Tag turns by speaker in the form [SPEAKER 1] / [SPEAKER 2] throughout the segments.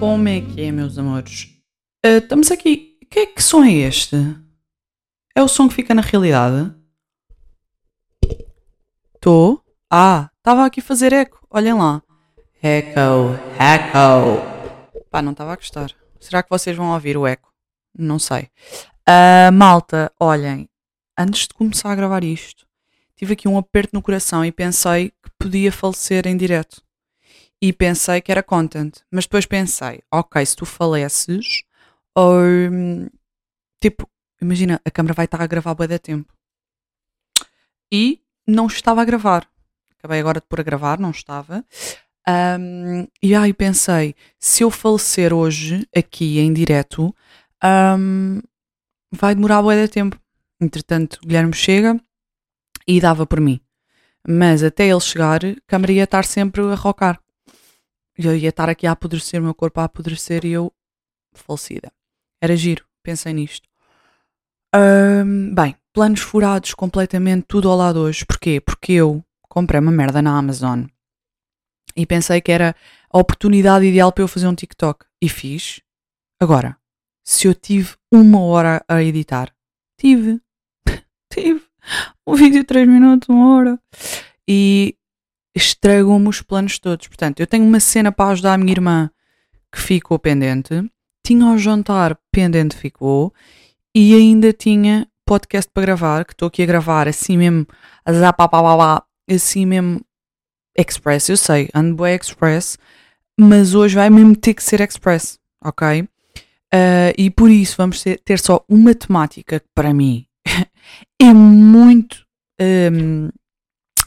[SPEAKER 1] Como é que é, meus amores? Uh, estamos aqui. Que, que som é este? É o som que fica na realidade? Estou? Ah, estava aqui a fazer eco. Olhem lá. Echo, echo. Pá, não estava a gostar. Será que vocês vão ouvir o eco? Não sei. Uh, malta, olhem. Antes de começar a gravar isto, tive aqui um aperto no coração e pensei que podia falecer em direto e pensei que era content. Mas depois pensei, ok, se tu falesses, ou tipo, imagina, a câmera vai estar a gravar bem da tempo. E não estava a gravar. Acabei agora de pôr a gravar, não estava. Um, e aí pensei, se eu falecer hoje, aqui em direto, um, vai demorar bem da tempo. Entretanto, Guilherme chega e dava por mim. Mas até ele chegar, a câmera ia estar sempre a rocar eu ia estar aqui a apodrecer, o meu corpo a apodrecer e eu falecida. Era giro, pensei nisto. Bem, planos furados completamente, tudo ao lado hoje. Porquê? Porque eu comprei uma merda na Amazon e pensei que era a oportunidade ideal para eu fazer um TikTok. E fiz. Agora, se eu tive uma hora a editar, tive. tive. Um vídeo de 3 minutos, uma hora. E estragam-me os planos todos. Portanto, eu tenho uma cena para ajudar a minha irmã que ficou pendente, tinha o jantar pendente ficou e ainda tinha podcast para gravar, que estou aqui a gravar assim mesmo, assim mesmo express, eu sei, ando express, mas hoje vai mesmo ter que ser express, ok? Uh, e por isso vamos ter, ter, só uma temática que para mim é muito um,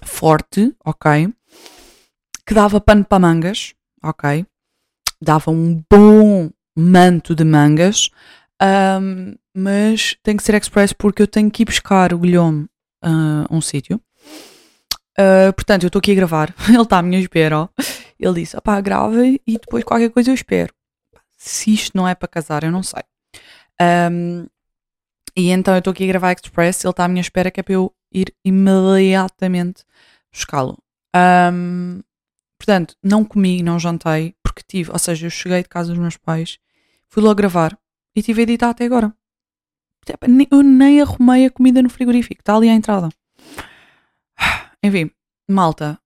[SPEAKER 1] forte, ok? Que dava pano para mangas, ok? Dava um bom manto de mangas, um, mas tem que ser express porque eu tenho que ir buscar o Guilhome uh, um sítio. Uh, portanto, eu estou aqui a gravar, ele está à minha espera. Ó. Ele disse: opá, grava e depois qualquer coisa eu espero. Se isto não é para casar, eu não sei. Um, e então eu estou aqui a gravar Express, ele está à minha espera que é para eu ir imediatamente buscá-lo. Um, portanto, não comi, não jantei, porque tive, ou seja, eu cheguei de casa dos meus pais, fui logo gravar e tive a editar até agora. Eu nem arrumei a comida no frigorífico, está ali à entrada. Enfim, malta,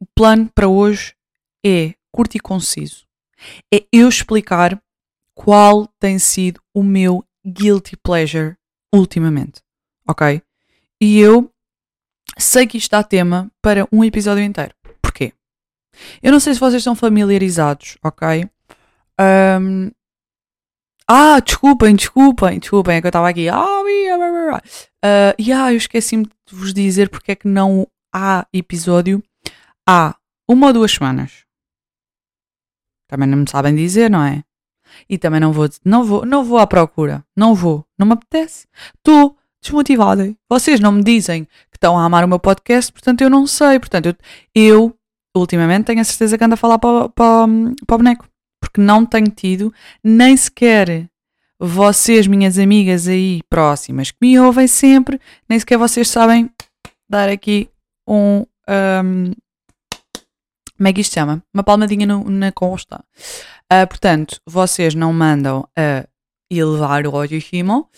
[SPEAKER 1] o plano para hoje é curto e conciso. É eu explicar qual tem sido o meu guilty pleasure ultimamente. Ok? E eu sei que isto dá tema para um episódio inteiro. Porquê? Eu não sei se vocês estão familiarizados, ok? Um... Ah, desculpem, desculpem, desculpem, é que eu estava aqui. Ah, uh, yeah, eu esqueci-me de vos dizer porque é que não há episódio há uma ou duas semanas. Também não me sabem dizer, não é? E também não vou, não vou, não vou à procura. Não vou. Não me apetece. Estou desmotivada. Vocês não me dizem que estão a amar o meu podcast, portanto eu não sei. Portanto, eu, eu ultimamente tenho a certeza que ando a falar para, para, para o boneco. Porque não tenho tido nem sequer vocês, minhas amigas aí próximas, que me ouvem sempre, nem sequer vocês sabem dar aqui um. um como é que isto se chama? Uma palmadinha no, na costa. Uh, portanto, vocês não mandam a elevar o cima.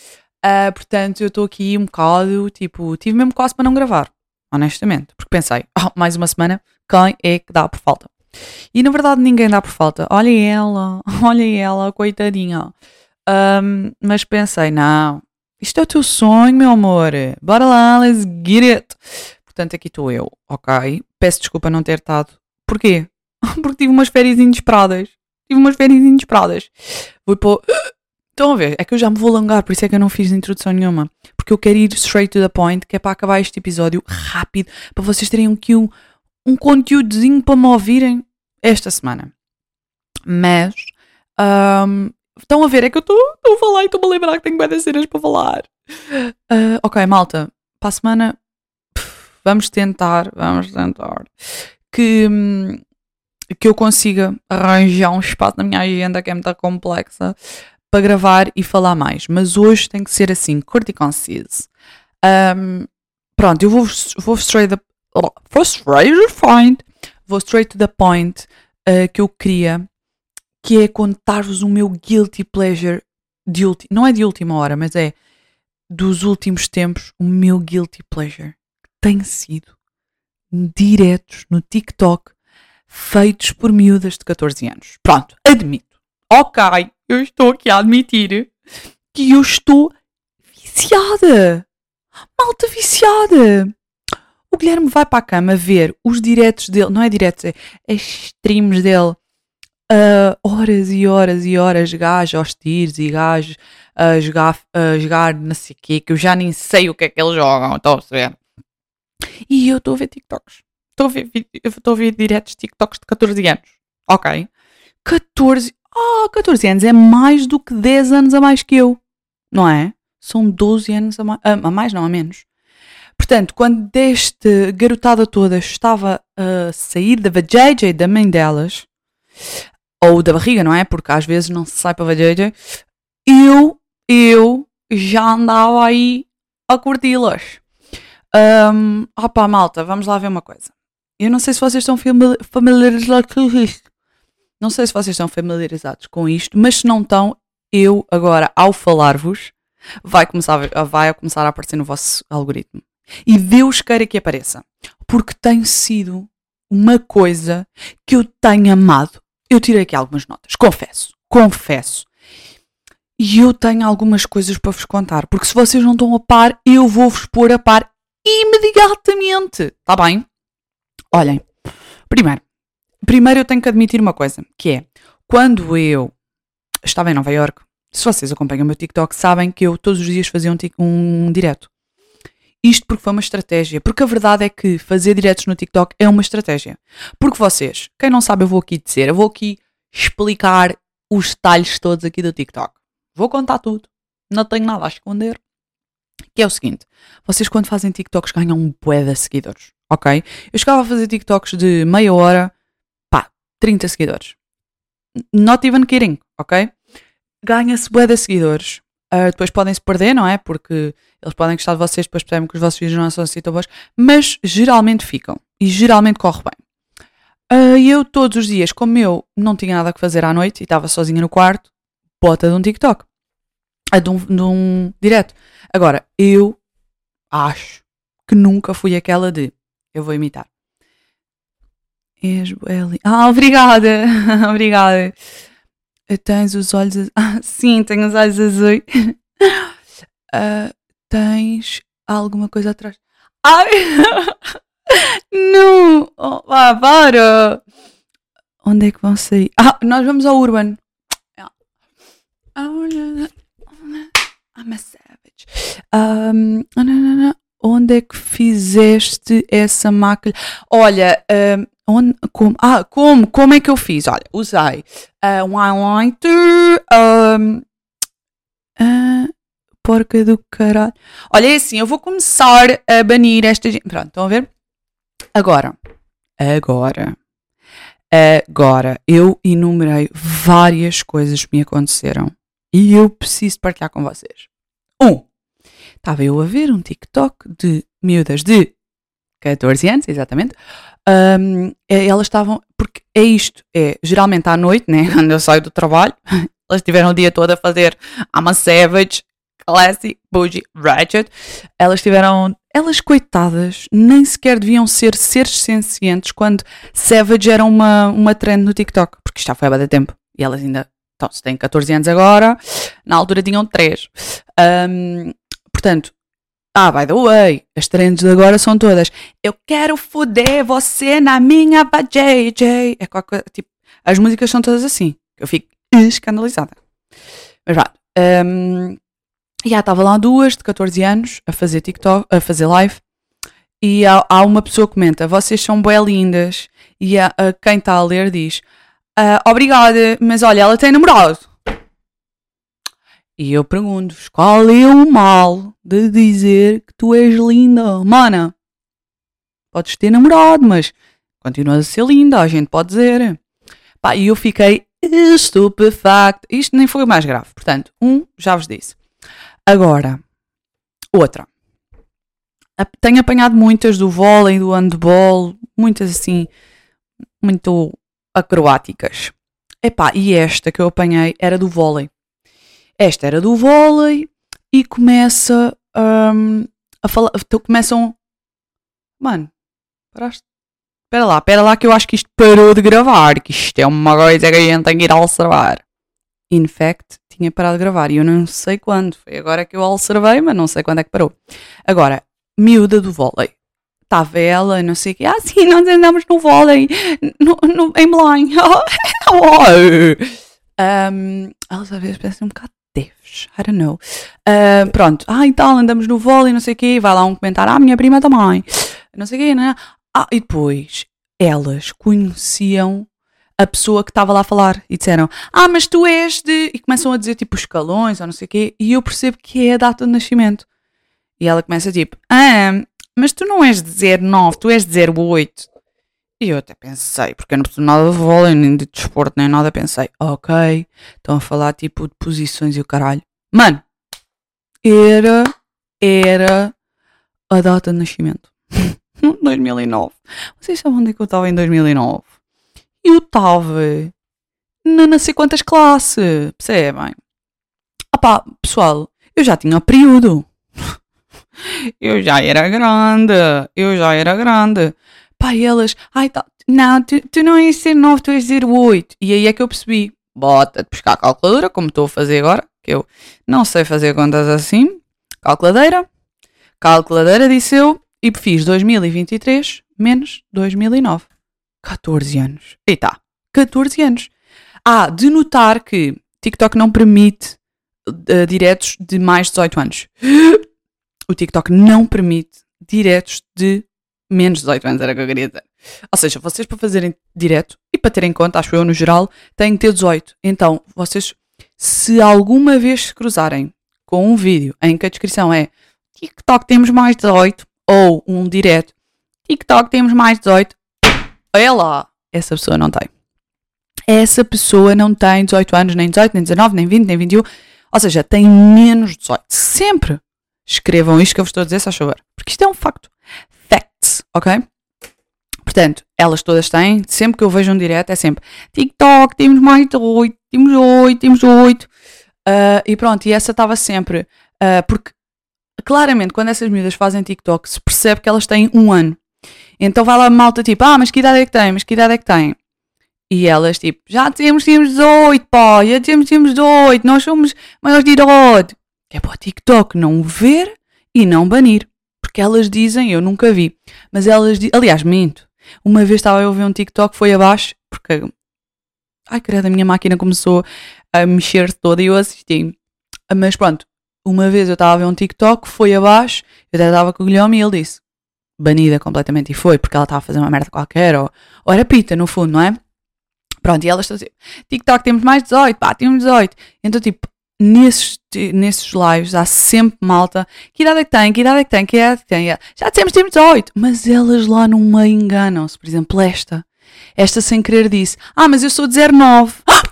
[SPEAKER 1] Uh, portanto, eu estou aqui um bocado, tipo, tive mesmo quase para não gravar, honestamente, porque pensei, oh, mais uma semana, quem é que dá por falta? E na verdade ninguém dá por falta. Olha ela, olha ela, coitadinha. Um, mas pensei, não, isto é o teu sonho, meu amor. Bora lá, let's get it. Portanto, aqui estou eu, ok? Peço desculpa não ter estado. Porquê? Porque tive umas férias inesperadas. Tive umas férias inesperadas. Vou pôr. Estão a ver? É que eu já me vou alongar, por isso é que eu não fiz introdução nenhuma. Porque eu quero ir straight to the point, que é para acabar este episódio rápido, para vocês terem aqui um, um conteúdozinho para me ouvirem esta semana. Mas, um, estão a ver? É que eu estou a falar e estou-me a lembrar que tenho bem cenas para falar. Uh, ok, malta, para a semana vamos tentar, vamos tentar que, que eu consiga arranjar um espaço na minha agenda que é muito complexa para gravar e falar mais, mas hoje tem que ser assim, curto e conciso. Um, pronto, eu vou, vou straight, the, vou straight to the point, vou straight to the point uh, que eu queria, que é contar-vos o meu guilty pleasure de ulti, não é de última hora, mas é dos últimos tempos, o meu guilty pleasure tem sido diretos no TikTok feitos por miúdas de 14 anos. Pronto, admito. Ok, eu estou aqui a admitir que eu estou viciada. Malta viciada. O Guilherme vai para a cama ver os diretos dele, não é diretos, é, é streams dele. Uh, horas e horas e horas, gajos aos tiros e gajos a jogar, a jogar não sei o quê, que eu já nem sei o que é que eles jogam, estou a perceber? E eu estou a ver TikToks. Estou a ver, estou a ver diretos TikToks de 14 anos. Ok. 14. Ah, 14 anos é mais do que 10 anos a mais que eu. Não é? São 12 anos a mais. A mais, não, a menos. Portanto, quando deste garotada toda estava a sair da vajayjay da mãe delas, ou da barriga, não é? Porque às vezes não se sai para vajayjay, eu, eu já andava aí a curti-las. Um, opa, malta, vamos lá ver uma coisa. Eu não sei se vocês estão familiarizados. Não sei se vocês estão familiarizados com isto, mas se não estão, eu agora, ao falar-vos, vai começar, vai começar a aparecer no vosso algoritmo. E Deus queira que apareça. Porque tem sido uma coisa que eu tenho amado. Eu tirei aqui algumas notas, confesso, confesso. E eu tenho algumas coisas para vos contar, porque se vocês não estão a par, eu vou-vos pôr a par imediatamente. Está bem? Olhem, primeiro, primeiro eu tenho que admitir uma coisa, que é, quando eu estava em Nova York, se vocês acompanham o meu TikTok, sabem que eu todos os dias fazia um, um direto. Isto porque foi uma estratégia. Porque a verdade é que fazer diretos no TikTok é uma estratégia. Porque vocês, quem não sabe, eu vou aqui dizer, eu vou aqui explicar os detalhes todos aqui do TikTok. Vou contar tudo. Não tenho nada a esconder. Que é o seguinte: vocês, quando fazem TikToks, ganham um bué de seguidores. Ok? Eu chegava a fazer TikToks de meia hora, 30 seguidores. Not even kidding, ok? Ganha-se bué de seguidores. Uh, depois podem se perder, não é? Porque eles podem gostar de vocês, depois percebem que os vossos vídeos não são assim tão bons, mas geralmente ficam e geralmente corre bem. Uh, eu todos os dias, como eu não tinha nada a fazer à noite e estava sozinha no quarto, bota de um TikTok, uh, de, um, de um direto. Agora, eu acho que nunca fui aquela de eu vou imitar. Ah, obrigada, obrigada. Tens os olhos. Ah, sim, tenho os olhos azuis. Uh, tens alguma coisa atrás? Ai! Não! Oh, vá, para! Onde é que vão sair? Ah, nós vamos ao Urban. I'm a savage. Um, onde é que fizeste essa máquina? Olha, um, onde, como, ah, como, como é que eu fiz? Olha, usei uh, um highlighter, um, uh, porca do caralho. Olha, é assim, eu vou começar a banir esta gente. Pronto, estão a ver? Agora, agora, agora, eu enumerei várias coisas que me aconteceram e eu preciso partilhar com vocês. Um, estava eu a ver um TikTok de miúdas de 14 anos, exatamente. Um, elas estavam, porque é isto, é geralmente à noite, né, quando eu saio do trabalho, elas tiveram o dia todo a fazer I'm a Savage, Classy, Bougie, Ratchet. Elas tiveram, elas coitadas, nem sequer deviam ser seres sencientes quando Savage era uma, uma trend no TikTok, porque isto já foi há bastante tempo. E elas ainda, então, se têm 14 anos agora, na altura tinham 3. Um, portanto, ah, by the way, as trends de agora são todas. Eu quero foder você na minha JJ. É qualquer, tipo, as músicas são todas assim. Eu fico escandalizada. Mas vá. Um, já estava lá duas de 14 anos a fazer TikTok, a fazer live. E há, há uma pessoa que comenta: Vocês são bem lindas. E a, quem está a ler diz: ah, Obrigada, mas olha, ela tem namorado. E eu pergunto-vos: qual é o mal de dizer que tu és linda? Mana, podes ter namorado, mas continuas a ser linda, a gente pode dizer. Pá, e eu fiquei estupefacto. Isto nem foi o mais grave. Portanto, um, já vos disse. Agora, outra. Tenho apanhado muitas do vôlei, do handball, muitas assim, muito acrobáticas. Epá, e esta que eu apanhei era do vôlei. Esta era do vôlei e começa hum, a falar. Começam. Mano, paraste. Espera lá, espera lá que eu acho que isto parou de gravar. Que isto é uma coisa que a gente tem que ir observar. In fact, tinha parado de gravar e eu não sei quando. Foi agora que eu observei, mas não sei quando é que parou. Agora, miúda do vôlei. Estava ela, não sei o quê. Ah, sim, nós andamos no vôlei, no, no, em Belém. um, elas às vezes parecem um bocado deves, I don't know. Uh, pronto, ah, e tal, andamos no vôlei, não sei o quê. Vai lá um comentário, ah, minha prima também. Não sei o quê, né? Ah, e depois, elas conheciam a pessoa que estava lá a falar e disseram: Ah, mas tu és de. E começam a dizer tipo escalões ou não sei o quê, e eu percebo que é a data de nascimento. E ela começa tipo: Ah, mas tu não és de 09, tu és de 08. E eu até pensei, porque eu não preciso nada de vôlei, nem de desporto, nem nada. Pensei, ok, estão a falar tipo de posições e o caralho. Mano, era, era a data de nascimento. 2009. Vocês sabem onde é que eu estava em 2009? Eu estava na não sei quantas classes, percebem? Ah pá, pessoal, eu já tinha período. Eu já era grande, eu já era grande. Pá, elas, ai, tá, não, tu, tu não és ser 9, tu és ser 8. E aí é que eu percebi, bota-te buscar a calculadora, como estou a fazer agora, que eu não sei fazer contas assim. Calculadeira, calculadeira, disse eu, e fiz 2023 menos 2009. 14 anos. Tá, 14 anos. Ah, de notar que TikTok não permite uh, diretos de mais de 18 anos. o TikTok não permite diretos de menos de 18 anos, era o que eu queria dizer. Ou seja, vocês para fazerem direto e para terem conta, acho eu no geral, têm que ter 18. Então, vocês, se alguma vez se cruzarem com um vídeo em que a descrição é TikTok temos mais de 18 ou um direto TikTok temos mais de 18, olha lá, essa pessoa não tem. Essa pessoa não tem 18 anos, nem 18, nem 19, nem 20, nem 21. Ou seja, tem menos de 18. Sempre escrevam isto que eu vos estou a dizer, se favor. Porque isto é um facto. Ok? Portanto, elas todas têm, sempre que eu vejo um direto, é sempre TikTok, temos mais de 8, temos 8, temos 8. Uh, ah, e pronto, e essa estava sempre. Uh, porque claramente, quando essas miúdas fazem TikTok, se percebe que elas têm um ano. Então vai lá malta tipo, ah, mas que idade é que tem? Mas que idade é que tem? E elas tipo, já temos, temos 18, pá, já temos, temos 18, nós somos maiores de idade é para o TikTok não ver e não banir. Porque elas dizem, eu nunca vi, mas elas dizem, aliás, minto. Uma vez estava eu a ver um TikTok, foi abaixo, porque, ai credo, a minha máquina começou a mexer toda e eu assisti. Mas pronto, uma vez eu estava a ver um TikTok, foi abaixo, eu até estava com o Guilherme e ele disse, banida completamente, e foi, porque ela estava a fazer uma merda qualquer, ou, ou era pita, no fundo, não é? Pronto, e elas estão a dizer, TikTok temos mais 18, pá, temos 18. Então, tipo, nesses, nesses lives há sempre malta. Que idade é que tem? Que idade é que tem? Que idade é que tem? Já dissemos temos 18. Mas elas lá no meio enganam-se. Por exemplo, esta. Esta sem querer disse: Ah, mas eu sou de 09. Ah!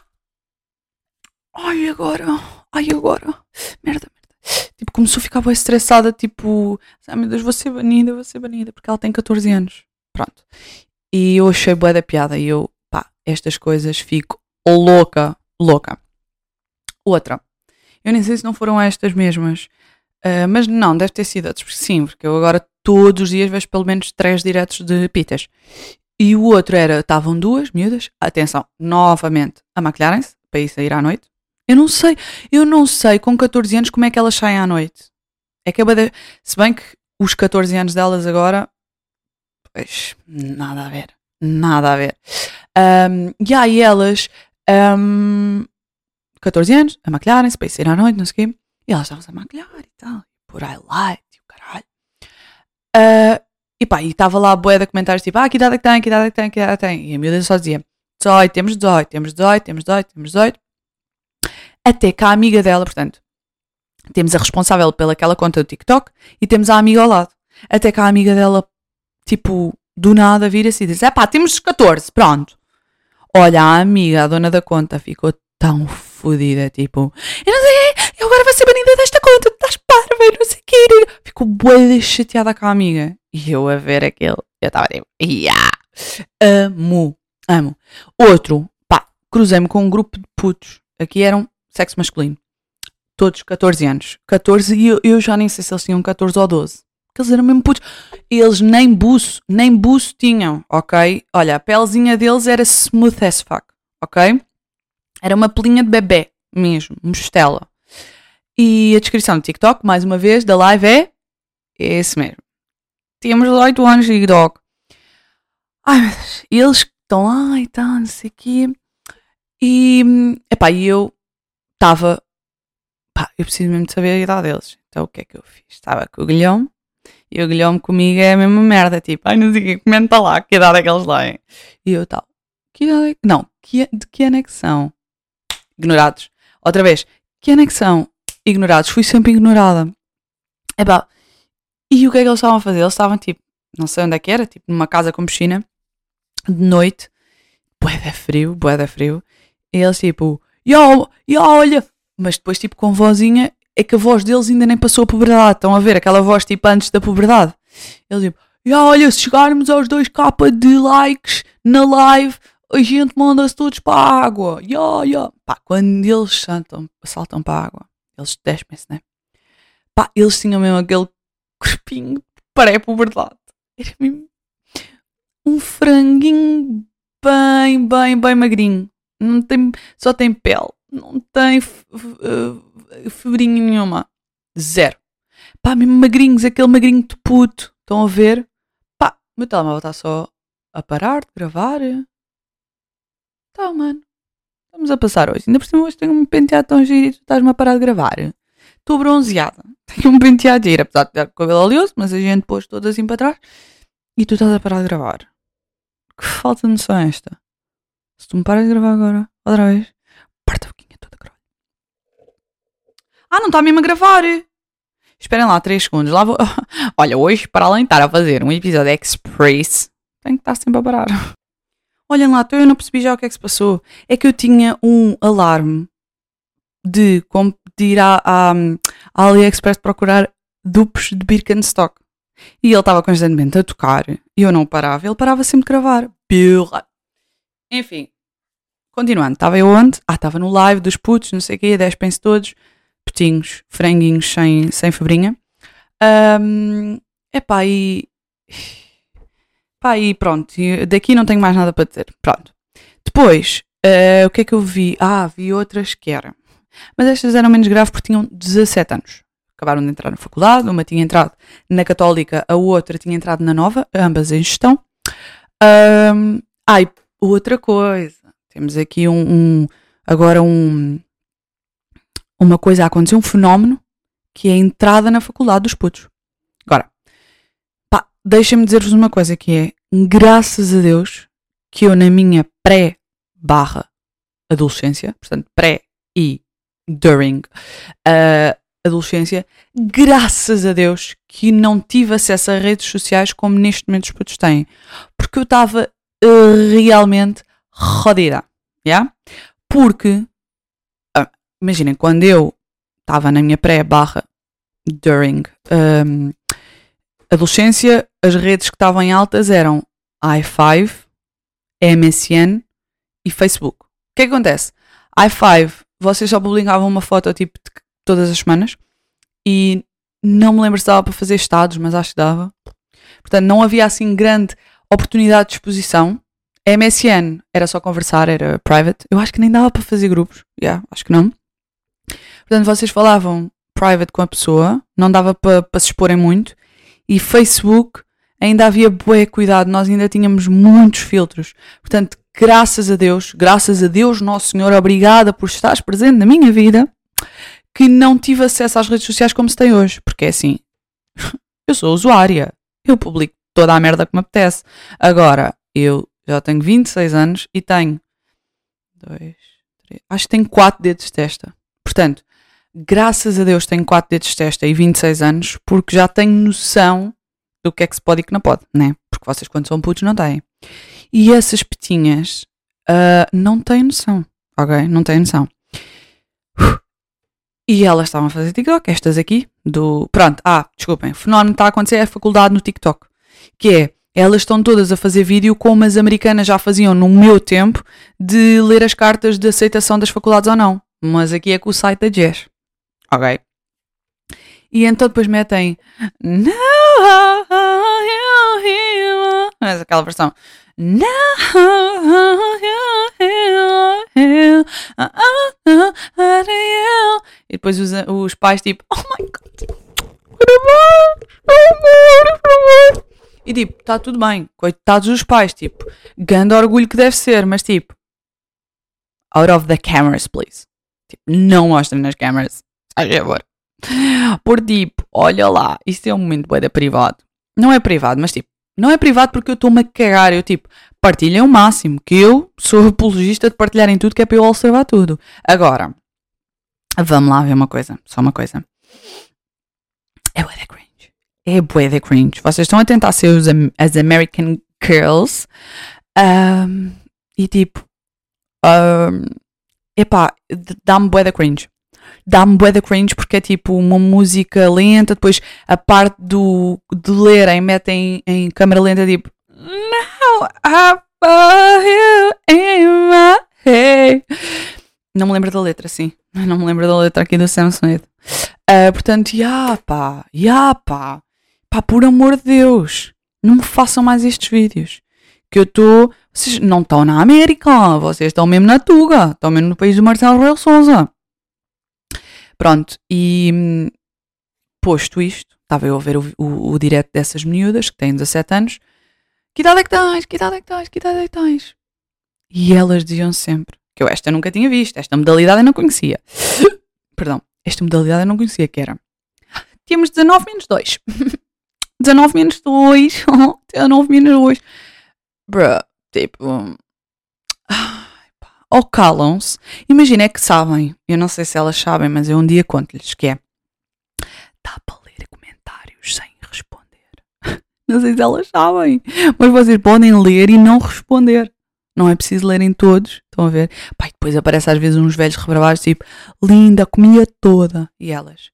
[SPEAKER 1] Ai, agora. Ai, agora. Merda, merda. Tipo, começou a ficar bem estressada. Tipo, ai meu Deus, vou ser banida, vou ser banida. Porque ela tem 14 anos. Pronto. E eu achei boa da piada. E eu, pá, estas coisas fico louca, louca. Outra. Eu nem sei se não foram estas mesmas. Uh, mas não, deve ter sido outros. Sim, porque eu agora todos os dias vejo pelo menos três diretos de pitas. E o outro era, estavam duas miúdas, atenção, novamente, a maquilharem-se para ir sair à noite. Eu não sei, eu não sei com 14 anos como é que elas saem à noite. É que de... se bem que os 14 anos delas agora, pois, nada a ver, nada a ver. Um, e aí elas, um, 14 anos, a maquilharem-se para ir à noite, não sei o quê. E elas estavam-se a maquilhar e tal, por highlight e o caralho. Uh, e pá, e estava lá a boia de comentários tipo, ah, que idade é que tem, que idade é que tem, que idade é que tem. E a miúda só dizia, 18, temos 18, temos 18, temos 18, temos 18. Até que a amiga dela, portanto, temos a responsável pelaquela conta do TikTok e temos a amiga ao lado. Até que a amiga dela, tipo, do nada vira-se e diz, é pá, temos 14, pronto. Olha, a amiga, a dona da conta, ficou tão fodida, tipo, eu não sei, eu agora vou ser banida desta conta, estás parva, não sei o que. Ficou boa chateada com a amiga. E eu a ver aquele, eu estava tipo, yeah. amo, amo. Outro, pá, cruzei-me com um grupo de putos. Aqui eram sexo masculino. Todos 14 anos. 14 e eu, eu já nem sei se eles tinham 14 ou 12. Porque eles eram mesmo putos. Eles nem buço, nem buço tinham, ok? Olha, a pelezinha deles era smooth as fuck, ok? Era uma pelinha de bebê mesmo, mostela. E a descrição do TikTok, mais uma vez, da live é esse mesmo. Temos 18 anos de dog. Ai meu Deus, eles estão lá e tal, não sei o quê. E, epá, e eu estava, pá, eu preciso mesmo de saber a idade deles. Então o que é que eu fiz? Estava com o Guilhome e o Guilhome comigo é a mesma merda, tipo, ai não sei o que, comenta lá, que idade é que eles têm. E eu tal, que idade é que, não, que, de que ano é que são? Ignorados. Outra vez, que é são? Ignorados. Fui sempre ignorada. Epá, e o que é que eles estavam a fazer? Eles estavam tipo, não sei onde é que era, tipo numa casa com piscina, de noite, bué da frio, bué da frio, e eles tipo, yo, yo, olha, mas depois tipo com vozinha, é que a voz deles ainda nem passou a puberdade, estão a ver, aquela voz tipo antes da puberdade. Eles tipo, yo, olha, se chegarmos aos 2k de likes na live, a gente manda-se todos para a água, yo, yo. Pá, quando eles saltam, saltam para a água, eles despem-se, né? Pá, eles tinham mesmo aquele corpinho pré-puberdade. Era mesmo um franguinho bem, bem, bem magrinho. Não tem, só tem pele. Não tem uh, febrinha nenhuma. Zero. Pá, mesmo magrinhos, aquele magrinho de puto. Estão a ver? Pá, meu telemóvel está só a parar de gravar. Tá, mano. Estamos a passar hoje. Ainda por cima hoje tenho um penteado tão giro e tu estás-me a parar de gravar. Estou bronzeada. Tenho um penteado giro, apesar de ter cabelo oleoso, mas a gente pôs todo assim para trás. E tu estás a parar de gravar. Que falta de noção é esta? Se tu me paras de gravar agora, outra vez, parta a boquinha toda caralho. Ah, não está mesmo a gravar. Esperem lá 3 segundos. Lá vou... Olha, hoje, para além de estar a fazer um episódio express, tenho que estar sempre a parar. Olhem lá, então eu não percebi já o que é que se passou. É que eu tinha um alarme de, de ir à, à, à AliExpress procurar dupes de Birkenstock. E ele estava constantemente a tocar e eu não parava. Ele parava sempre de gravar. Birra. Enfim, continuando. Estava eu onde? Ah, estava no live dos putos, não sei o quê, 10 pence todos, petinhos, franguinhos sem, sem febrinha. Um, epá, e. Pá, e pronto. Daqui não tenho mais nada para dizer. Pronto. Depois, uh, o que é que eu vi? Ah, vi outras que eram. Mas estas eram menos graves porque tinham 17 anos. Acabaram de entrar na faculdade, uma tinha entrado na Católica, a outra tinha entrado na Nova, ambas em gestão. Um, ai, outra coisa. Temos aqui um, um agora um uma coisa a acontecer, um fenómeno que é a entrada na faculdade dos putos. Agora, pá, deixem-me dizer-vos uma coisa que é, graças a Deus, que eu na minha pré barra adolescência, portanto pré e during a adolescência, graças a Deus que não tive acesso a redes sociais como neste momento os putos têm. Porque eu estava uh, realmente rodida. Yeah? Porque, uh, imaginem, quando eu estava na minha pré-barra during um, adolescência, as redes que estavam em altas eram i5, MSN e Facebook. O que, é que acontece? i5 vocês só publicavam uma foto tipo todas as semanas e não me lembro se dava para fazer estados, mas acho que dava. Portanto, não havia assim grande oportunidade de exposição. MSN era só conversar, era private. Eu acho que nem dava para fazer grupos. Yeah, acho que não. Portanto, vocês falavam private com a pessoa, não dava para, para se exporem muito. E Facebook ainda havia bué cuidado, nós ainda tínhamos muitos filtros. Portanto, graças a Deus, graças a Deus, Nosso Senhor, obrigada por estares presente na minha vida, que não tive acesso às redes sociais como se tem hoje. Porque é assim, eu sou usuária, eu publico toda a merda que me apetece. Agora, eu já tenho 26 anos e tenho dois, três, acho que tenho 4 dedos de testa. Portanto, graças a Deus tenho 4 dedos de testa e 26 anos, porque já tenho noção do que é que se pode e que não pode, né? Porque vocês, quando são putos, não têm. E essas petinhas uh, não têm noção, ok? Não têm noção. E elas estavam a fazer TikTok, estas aqui, do. Pronto, ah, desculpem, o fenómeno que está a acontecer é a faculdade no TikTok. Que é, elas estão todas a fazer vídeo como as americanas já faziam no meu tempo de ler as cartas de aceitação das faculdades ou não. Mas aqui é com o site da Jazz. Ok? E então depois metem. Mas aquela versão. E depois os, os pais tipo. Oh my god! E tipo, está tudo bem. Coitados dos pais, tipo, grande orgulho que deve ser, mas tipo, out of the cameras, please. Tipo, não mostrem nas câmaras. Faz favor. Por tipo, olha lá, isto é um momento bem privado. Não é privado, mas tipo, não é privado porque eu estou-me a cagar. Eu tipo, partilhem o máximo. Que eu sou apologista de partilharem tudo, que é para eu observar tudo. Agora, vamos lá ver uma coisa. Só uma coisa. É bué cringe. É bué cringe. Vocês estão a tentar ser os, as American Girls. Um, e tipo, um, epá, dá-me bué cringe. Dá-me bué da cringe porque é tipo uma música lenta, depois a parte do, de lerem metem em câmera lenta tipo Now I you in my head. Não me lembro da letra, sim. Não me lembro da letra aqui do Sam Smith. Uh, portanto, ya pá, ya pá. Pá, por amor de Deus, não me façam mais estes vídeos. Que eu estou. Vocês não estão na América, vocês estão mesmo na Tuga, estão mesmo no país do Marcelo Real Souza. Pronto, e posto isto, estava eu a ver o, o, o direto dessas miúdas que têm 17 anos. Que idade é que tens? Que idade é que tens? Que idade é que tens? E elas diziam sempre que eu esta nunca tinha visto, esta modalidade eu não conhecia. Perdão, esta modalidade eu não conhecia, que era. Tínhamos 19 menos 2. 19 menos 2. 19 menos 2. Bruh, tipo. Ou calam-se. Imagina, é que sabem. Eu não sei se elas sabem, mas eu um dia conto-lhes que é. Dá para ler comentários sem responder. Não sei se elas sabem. Mas vocês podem ler e não responder. Não é preciso lerem todos. Estão a ver? Pai, depois aparece às vezes uns velhos rebravados tipo, linda, comia toda. E elas,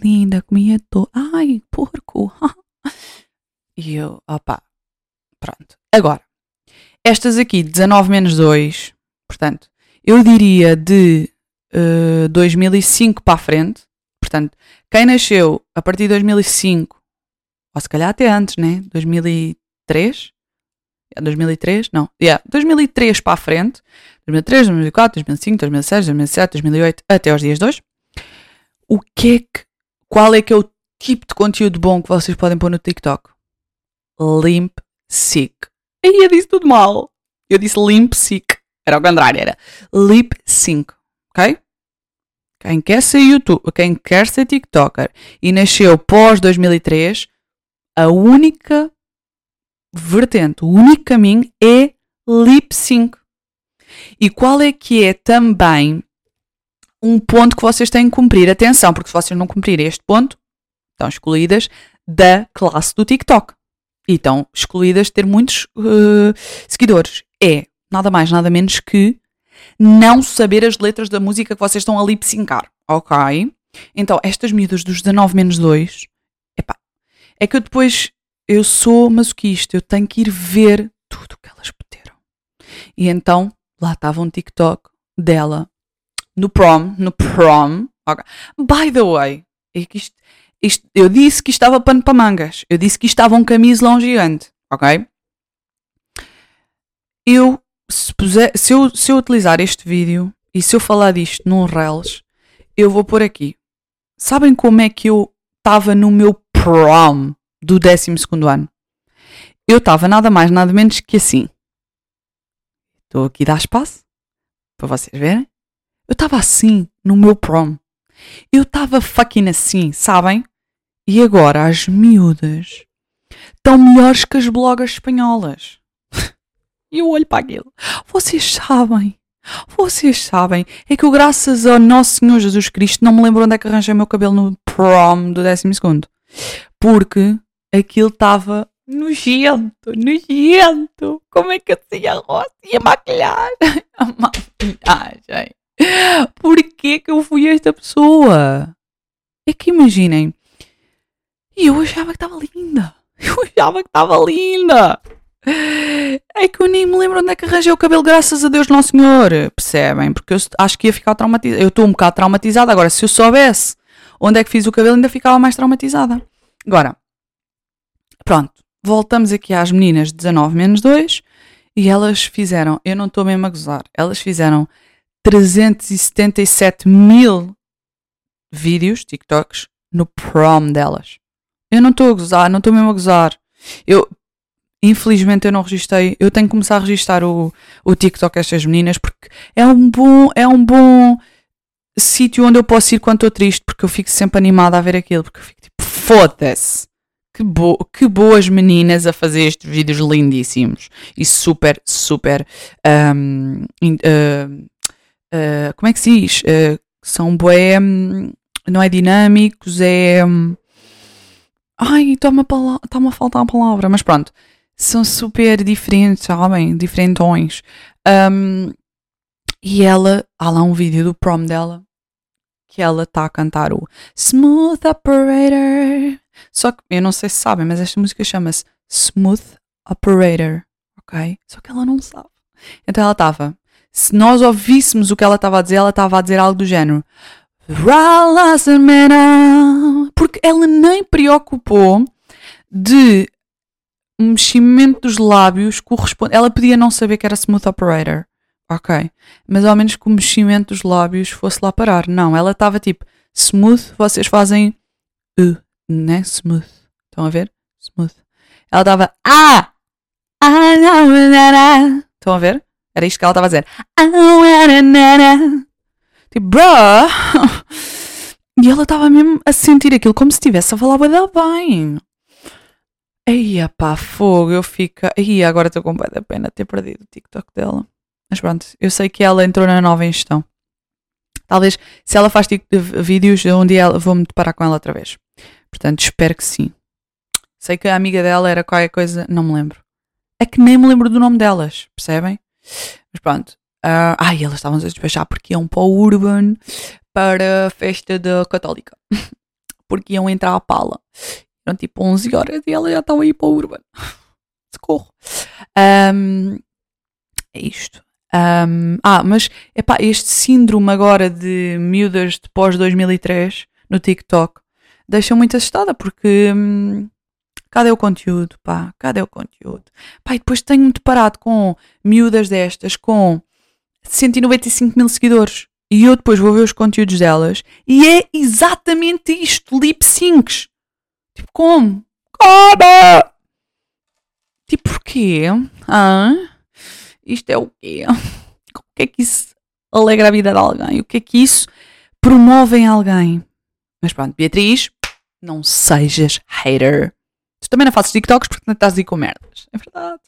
[SPEAKER 1] linda, comia toda. Ai, porco. e eu, opá, pronto. Agora, estas aqui, 19 menos 2, portanto, eu diria de uh, eh, 2005 para a frente. Portanto, quem nasceu a partir de 2005, ou se calhar até antes, né? 2003? 2003? Não. Yeah, 2003 para a frente. 2003, 2004, 2005, 2006, 2007, 2008, até aos dias de hoje. O que é que. Qual é que é o tipo de conteúdo bom que vocês podem pôr no TikTok? Limp Sick. E eu disse tudo mal. Eu disse Limp Sick. Era o contrário, era Lip Sync. Ok? Quem quer ser YouTube, quem quer ser TikToker e nasceu pós 2003, a única vertente, o único caminho é lip sync. E qual é que é também um ponto que vocês têm que cumprir? Atenção, porque se vocês não cumprirem este ponto, estão excluídas da classe do TikTok. E estão excluídas de ter muitos uh, seguidores. É nada mais, nada menos que não saber as letras da música que vocês estão a lip syncar. Ok? Então, estas miúdas dos 19 menos 2, epá, é que eu depois eu sou masoquista, eu tenho que ir ver tudo o que elas puderam. E então, lá estava um TikTok dela no prom, no prom. By the way, é isto, isto, eu disse que estava pano para mangas. Eu disse que estava um camisolão gigante, ok? Eu se, puser, se, eu, se eu utilizar este vídeo e se eu falar disto num Reels, eu vou pôr aqui. Sabem como é que eu estava no meu prom? do 12 ano. Eu estava nada mais, nada menos que assim. Estou aqui a dar espaço para vocês verem. Eu estava assim no meu prom. Eu estava fucking assim, sabem? E agora as miúdas estão melhores que as blogas espanholas. E eu olho para aquilo. Vocês sabem. Vocês sabem. É que eu, graças ao Nosso Senhor Jesus Cristo, não me lembro onde é que arranjei o meu cabelo no prom do 12 segundo. Porque aquilo estava nojento, nojento. Como é que eu tinha rosto e a maquilhagem? A maquilhagem. Porquê que eu fui esta pessoa? É que imaginem, e eu achava que estava linda. Eu achava que estava linda. É que eu nem me lembro onde é que arranjei o cabelo, graças a Deus Nosso Senhor. Percebem? Porque eu acho que ia ficar traumatizada. Eu estou um bocado traumatizada. Agora, se eu soubesse onde é que fiz o cabelo, ainda ficava mais traumatizada. Agora, pronto. Voltamos aqui às meninas 19 menos 2 e elas fizeram, eu não estou mesmo a gozar, elas fizeram 377 mil vídeos, TikToks, no prom delas. Eu não estou a gozar, não estou mesmo a gozar. Eu, infelizmente, eu não registrei. Eu tenho que começar a registrar o, o TikTok estas meninas porque é um bom, é um bom sítio onde eu posso ir quando estou triste porque eu fico sempre animada a ver aquilo. Porque eu fico tipo, foda-se. Que, bo que boas meninas a fazer estes vídeos lindíssimos e super, super. Um, uh, uh, como é que se diz? Uh, são bué. Um, não é dinâmicos, é. Um, ai, está-me a, tá a faltar a palavra, mas pronto. São super diferentes, sabem? Diferentões. Um, e ela, há lá um vídeo do prom dela que ela está a cantar o Smooth Operator. Só que eu não sei se sabem, mas esta música chama-se Smooth Operator, ok? Só que ela não sabe. Então ela estava. Se nós ouvíssemos o que ela estava a dizer, ela estava a dizer algo do género. Porque ela nem preocupou de meximento dos lábios corresponde. Ela podia não saber que era smooth operator, ok? Mas ao menos que o meximento dos lábios fosse lá parar. Não, ela estava tipo smooth, vocês fazem uh, né? Smooth. Estão a ver? Smooth. Ela estava ah! Estão a ver? Era isto que ela estava a dizer. Tipo, bruh! E ela estava mesmo a sentir aquilo como se estivesse a falar bem. Aí, pá, fogo, eu fico. Aí, agora estou com bem da pena ter perdido o TikTok dela. Mas pronto, eu sei que ela entrou na nova gestão. Talvez, se ela faz vídeos, um dia vou-me deparar com ela outra vez. Portanto, espero que sim. Sei que a amiga dela era qualquer coisa, não me lembro. É que nem me lembro do nome delas, percebem? Mas pronto. Uh, ai, elas estavam a despachar porque iam para o Urban para a festa da Católica. porque iam entrar à pala. Tipo 11 horas e elas já estavam aí para o Urban. Socorro. Um, é isto. Um, ah, mas epá, este síndrome agora de miúdas de pós 2003 no TikTok deixa muito assustada porque hum, cadê o conteúdo, pá? Cadê o conteúdo? Pá, e depois tenho-me deparado com miúdas destas com 195 mil seguidores e eu depois vou ver os conteúdos delas e é exatamente isto, lip syncs. Tipo, como? Como? Tipo, porquê? Ah? Isto é o quê? O que é que isso alegra a vida de alguém? O que é que isso promove em alguém? Mas pronto, Beatriz, não sejas hater. Tu também não fazes TikToks porque não estás aí com merdas. É verdade.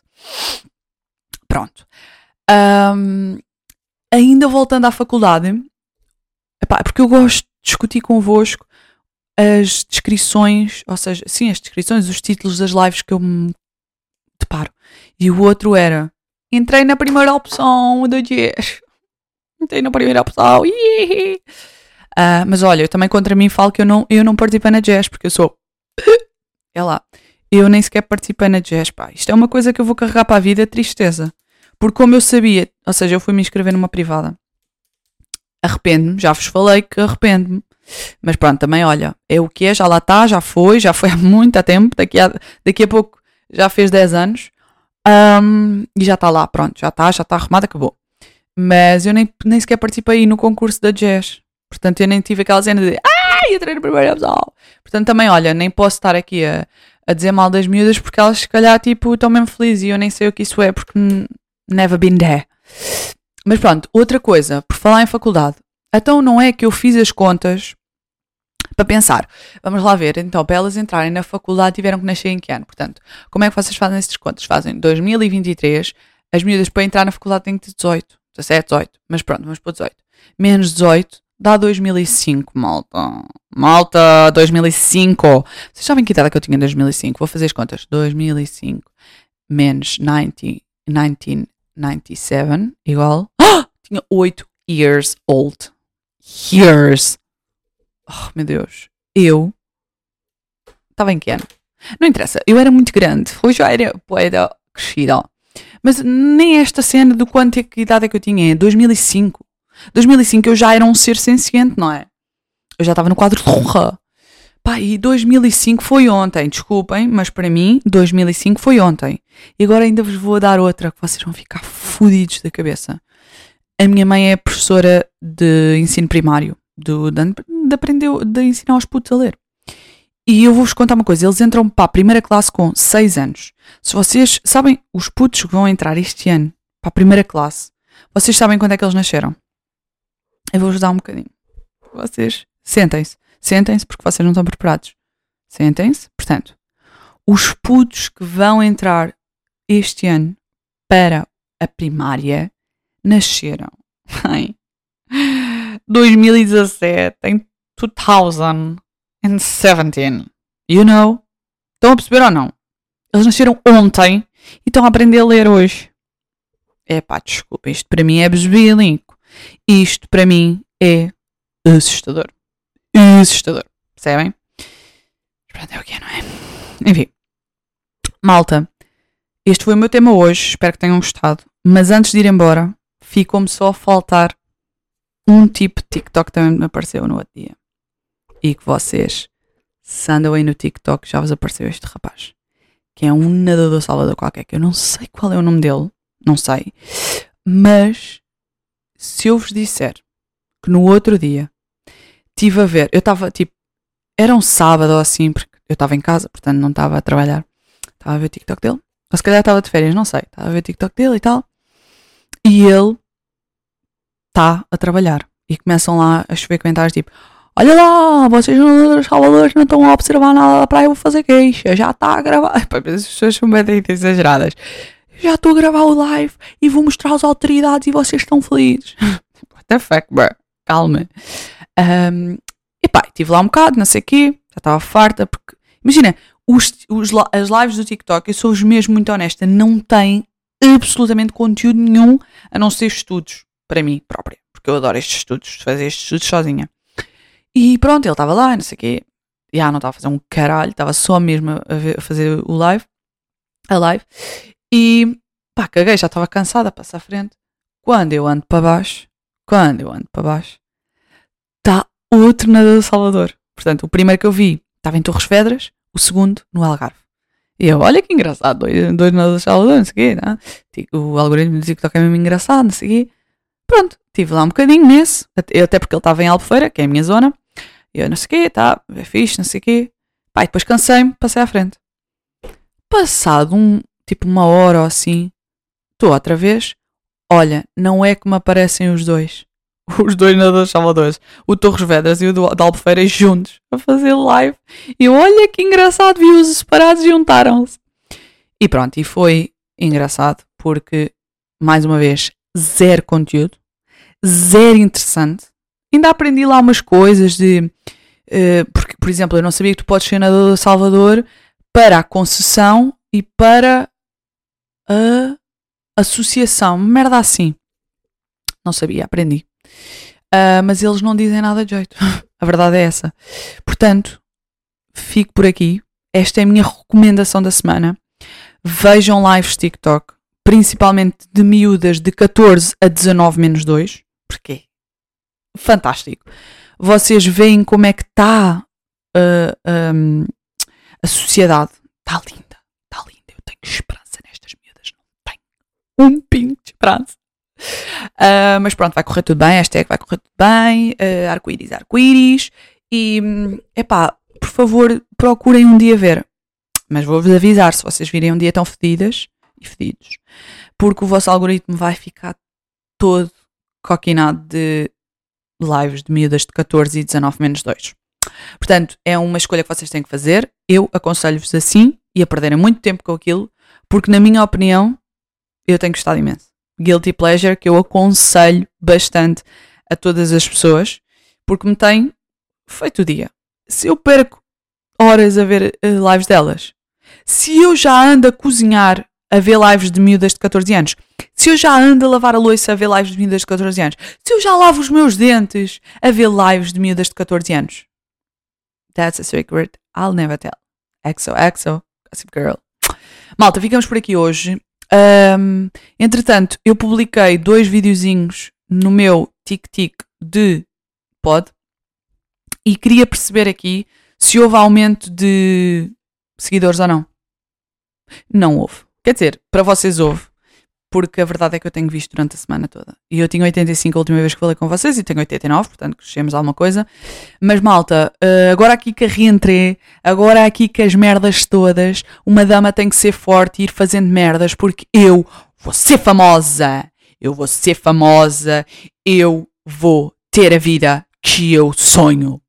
[SPEAKER 1] Pronto. Um, ainda voltando à faculdade, epá, é porque eu gosto de discutir convosco as descrições, ou seja, sim, as descrições, os títulos das lives que eu me deparo. E o outro era Entrei na primeira opção do dias. Entrei na primeira opção. Uh, mas olha, eu também contra mim falo que eu não, eu não participei na jazz, porque eu sou. É lá. Eu nem sequer participei na jazz, pá. Isto é uma coisa que eu vou carregar para a vida, tristeza. Porque como eu sabia, ou seja, eu fui me inscrever numa privada. Arrependo-me, já vos falei que arrependo-me. Mas pronto, também olha, é o que é, já lá está, já foi, já foi há muito tempo, daqui a, daqui a pouco já fez 10 anos. Um, e já está lá, pronto, já está, já está arrumado, acabou. Mas eu nem, nem sequer participei no concurso da Jazz. Portanto, eu nem tive aquela cena de ai, entrei no primeiro pessoal. Portanto, também, olha, nem posso estar aqui a, a dizer mal das miúdas porque elas, se calhar, tipo, estão mesmo felizes e eu nem sei o que isso é porque never been there. Mas pronto, outra coisa, por falar em faculdade. Então, não é que eu fiz as contas para pensar. Vamos lá ver, então, para elas entrarem na faculdade tiveram que nascer em que ano? Portanto, como é que vocês fazem esses contas? Fazem 2023, as miúdas para entrar na faculdade têm que ter 18, 17, 18, mas pronto, vamos para 18. Menos 18 dá 2005, malta. Malta, 2005. Vocês sabem que idade é que eu tinha em 2005? Vou fazer as contas. 2005 menos 90, 1997 igual. Ah! Tinha 8 years old. Years. Oh, meu Deus. Eu. Estava em que ano? Não interessa, eu era muito grande, hoje já era poeta crescida. Mas nem esta cena do quanto é que idade é que eu tinha, é 2005. 2005 eu já era um ser senciente, não é? Eu já estava no quadro de honra. Pá, e 2005 foi ontem, desculpem, mas para mim 2005 foi ontem. E agora ainda vos vou dar outra que vocês vão ficar fodidos da cabeça. A minha mãe é professora de ensino primário, do, de, de, aprendeu, de ensinar aos putos a ler. E eu vou-vos contar uma coisa: eles entram para a primeira classe com 6 anos. Se vocês sabem, os putos que vão entrar este ano para a primeira classe, vocês sabem quando é que eles nasceram? Eu vou-vos dar um bocadinho. Vocês sentem-se. Sentem-se porque vocês não estão preparados. Sentem-se. Portanto, os putos que vão entrar este ano para a primária nasceram em 2017, em 2017. You know? Estão a perceber ou não? Eles nasceram ontem e estão a aprender a ler hoje. É pá, desculpa, isto para mim é besbilínico. Isto para mim é assustador. Assustador. Percebem? Pronto, é o que é, não é? Enfim. Malta, este foi o meu tema hoje. Espero que tenham gostado. Mas antes de ir embora, ficou-me só a faltar um tipo de TikTok também me apareceu no outro dia. E que vocês, se andam aí no TikTok, já vos apareceu este rapaz. Que é um nadador salvador qualquer, que eu não sei qual é o nome dele. Não sei. Mas, se eu vos disser que no outro dia estive a ver, eu estava tipo, era um sábado ou assim, porque eu estava em casa, portanto não estava a trabalhar. Estava a ver o TikTok dele. Ou se calhar estava de férias, não sei. Estava a ver o TikTok dele e tal. E ele está a trabalhar. E começam lá a chover comentários tipo: Olha lá, vocês não, salvadores não estão a observar nada da praia, eu vou fazer queixa. Já está a gravar. As pessoas são bem exageradas. Já estou a gravar o live e vou mostrar as autoridades e vocês estão felizes. What the fuck, bro? Calma. Um, e pá, estive lá um bocado, não sei o quê, já estava farta, porque imagina, os, os, as lives do TikTok, eu sou mesmo muito honesta, não têm absolutamente conteúdo nenhum a não ser estudos para mim própria, porque eu adoro estes estudos, fazer estes estudos sozinha. E pronto, ele estava lá, não sei o quê, já não estava a fazer um caralho, estava só mesmo a, ver, a, fazer o live, a live, e pá, caguei, já estava cansada, passa à frente. Quando eu ando para baixo, quando eu ando para baixo, está outro nadador de Salvador. Portanto, o primeiro que eu vi estava em Torres Vedras, o segundo no Algarve. E eu, olha que engraçado, dois, dois nadadores de Salvador, não sei o quê. Não? Tipo, o algoritmo do TikTok é mesmo engraçado, não sei o quê. Pronto, estive lá um bocadinho nesse, até porque ele estava em Albufeira, que é a minha zona. E eu, não sei o quê, tá, é fixe, não sei o quê. Pá, e depois cansei-me, passei à frente. Passado um, tipo uma hora ou assim, estou outra vez. Olha, não é que me aparecem os dois os dois nadadores salvadores, o Torres Vedras e o da Albufeira juntos a fazer live. E olha que engraçado, vi-os separados e juntaram-se. E pronto, e foi engraçado porque, mais uma vez, zero conteúdo, zero interessante. Ainda aprendi lá umas coisas de. Uh, porque, por exemplo, eu não sabia que tu podes ser nadador Salvador para a concessão e para a associação. Merda assim. Não sabia, aprendi. Uh, mas eles não dizem nada de jeito. a verdade é essa. Portanto, fico por aqui. Esta é a minha recomendação da semana. Vejam lives TikTok, principalmente de miúdas de 14 a 19 menos 2. Porquê? Fantástico. Vocês veem como é que está uh, ah, um, a sociedade. Está linda. Está linda. Eu tenho esperança nestas miúdas. Não tenho um pingo de esperança. Uh, mas pronto, vai correr tudo bem, hashtag vai correr tudo bem, uh, arco-íris, arco-íris. E, epá, por favor, procurem um dia ver. Mas vou-vos avisar se vocês virem um dia tão fedidas e fedidos, porque o vosso algoritmo vai ficar todo coquinado de lives de miúdas de 14 e 19 menos 2. Portanto, é uma escolha que vocês têm que fazer. Eu aconselho-vos assim e a perderem muito tempo com aquilo, porque, na minha opinião, eu tenho gostado imenso guilty pleasure que eu aconselho bastante a todas as pessoas, porque me tem feito o dia. Se eu perco horas a ver uh, lives delas, se eu já ando a cozinhar a ver lives de miúdas de 14 anos, se eu já ando a lavar a louça a ver lives de miúdas de 14 anos, se eu já lavo os meus dentes a ver lives de miúdas de 14 anos, that's a secret I'll never tell. XOXO, Gossip Girl. Malta, ficamos por aqui hoje. Um, entretanto, eu publiquei dois videozinhos no meu tic-tic de pod e queria perceber aqui se houve aumento de seguidores ou não. Não houve. Quer dizer, para vocês houve, porque a verdade é que eu tenho visto durante a semana toda. E eu tinha 85 a última vez que falei com vocês e tenho 89, portanto crescemos alguma coisa. Mas malta, eh, agora aqui que a agora aqui que as merdas todas, uma dama tem que ser forte e ir fazendo merdas porque eu vou ser famosa. Eu vou ser famosa. Eu vou ter a vida que eu sonho.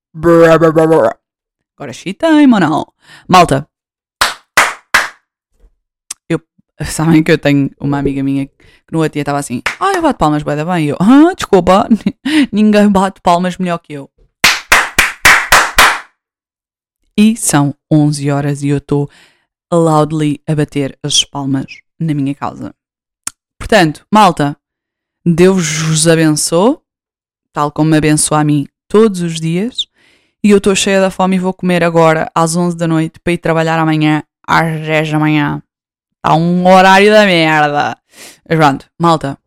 [SPEAKER 1] Agora chitei, mano. Malta, Sabem que eu tenho uma amiga minha que no outro dia estava assim: Ah, eu bato palmas, vai bem. E eu, ah, desculpa, ninguém bate palmas melhor que eu. E são 11 horas e eu estou loudly a bater as palmas na minha casa. Portanto, malta, Deus vos abençoe, tal como me abençoa a mim todos os dias. E eu estou cheia da fome e vou comer agora às 11 da noite para ir trabalhar amanhã às 10 da manhã. Está um horário da merda. Mas pronto, malta.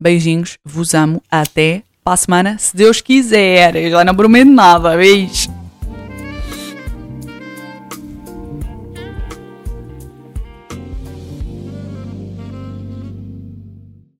[SPEAKER 1] Beijinhos, vos amo. Até para a semana, se Deus quiser. Eu já não prometo nada. Beijo.